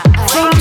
Chile.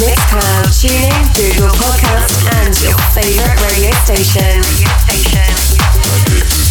Mixcloud, TuneIn, Google Podcast, and your favorite radio station. On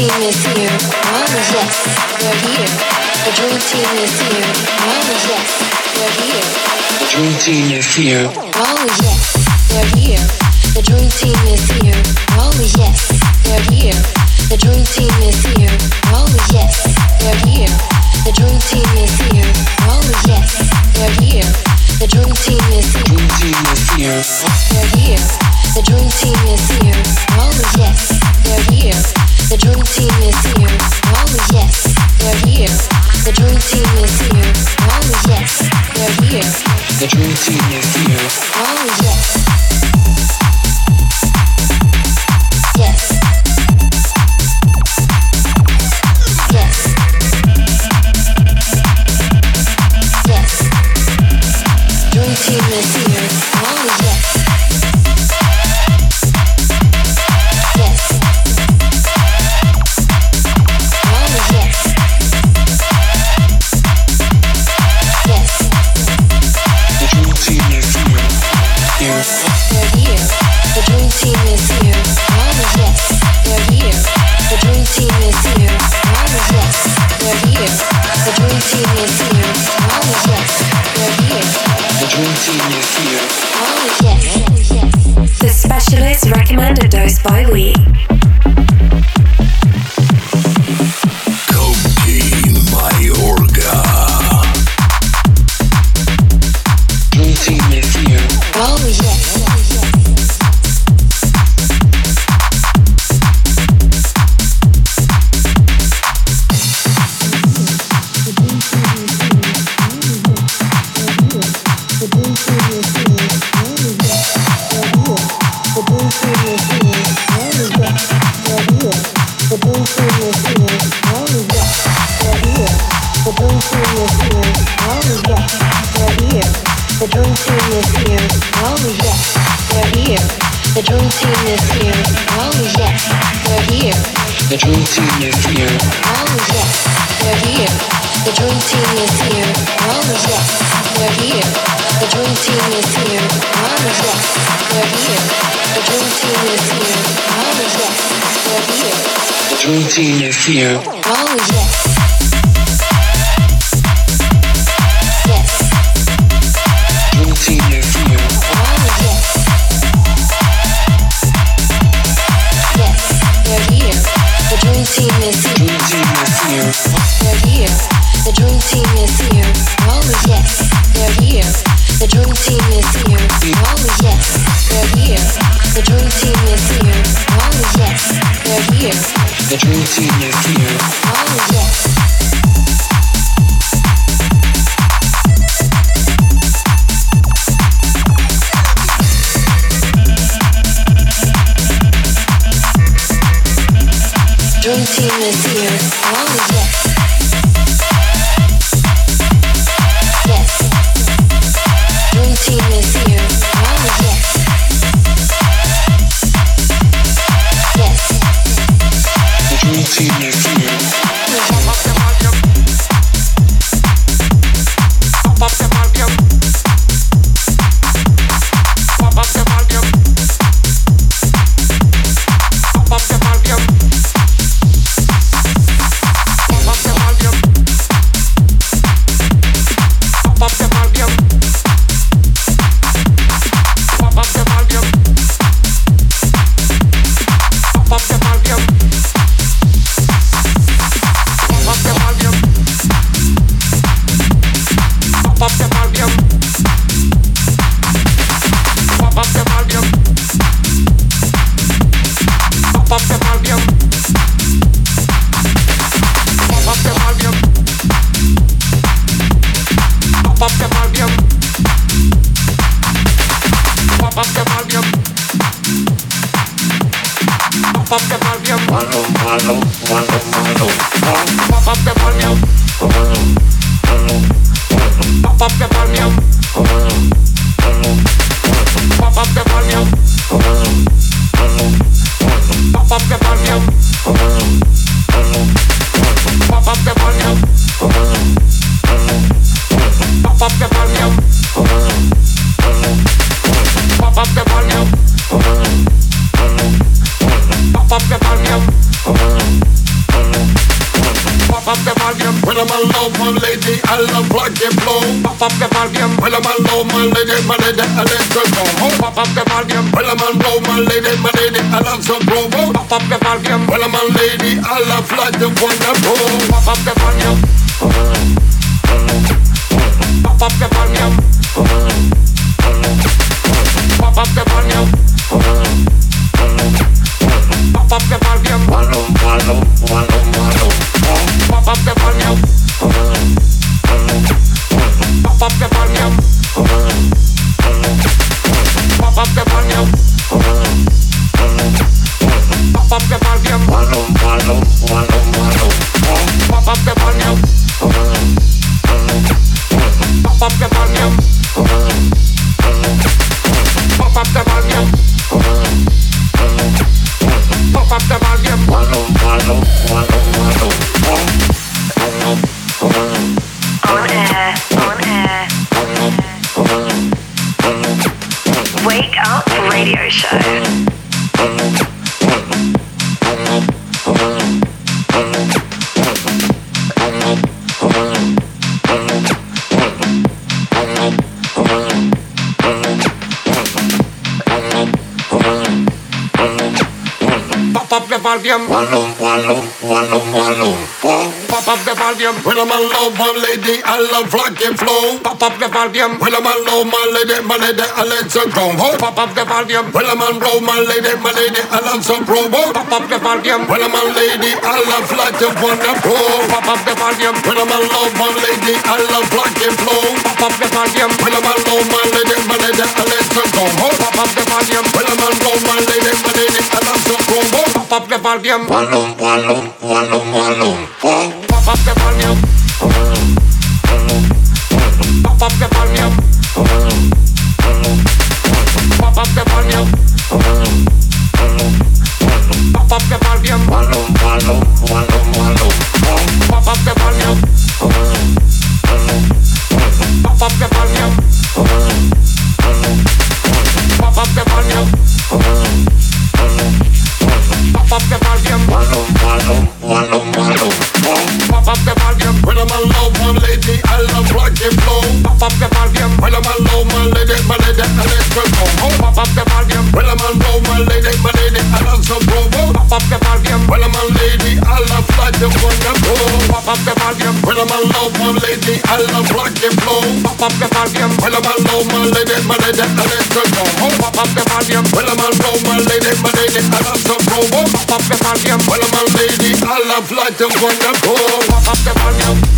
team is here. One is yes, we're here. The dream team is here. One is yes, we're here. The dream team is here. One is yes, we're here. The dream team is here. One is yes, we're here. The dream team is here. One is yes, we're here. The dream team is here. One is yes, we're here. The dream team is here. Dream team is here. dream team. you. Is here. They're here. The dream team is here. Oh yes, they're here. The dream team is here. Oh yes, they're here. The dream team is here. Oh yes, they're here. The dream team is here. Oh yes. Papá mal bien Pop up the volume. When I'm alone, my lady, my lady, I love some promo. Pop up the volume. When I'm a lady, I love like the blow. Pop up the volume. diam. Wallum, wallum, wallum, wallum, wallum, Pop up the volume. When I'm alone, my lady, I love rock and flow. Pop up the volume. When I'm alone, my lady, my lady, I let her go home. Pop up the volume. When I'm alone, my lady, my lady, I love some promo. Pop up the volume. When I'm a lady, I love like the one. Pop up the volume. When I'm alone, my lady, I love rock and flow. Pop up the volume. When I'm alone, my lady, my lady, I let her go home. Pop up the volume. When I'm alone, my lady, my lady, I love some promo. Pop up the volume. Pop up the volume. Pop up the volume. lady, my lady, I love to go. Oh, pop up the volume, well I'm on roll, my lady, my lady, I love to roll. Oh, pop up the volume, well I'm on lady, I love like to go. Oh, pop up the volume.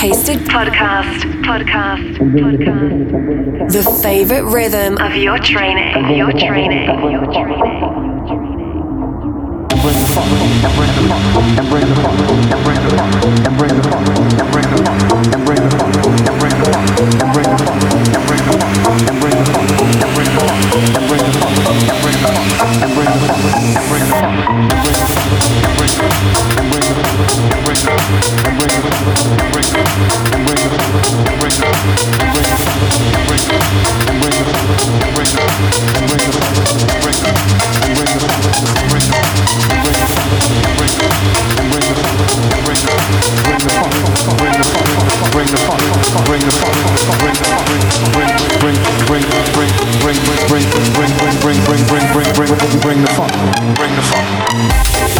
tasted podcast, podcast, podcast. The favorite rhythm of your training, your training, your training. Bring the funk, and bring the funk. bring the funk, bring the funk.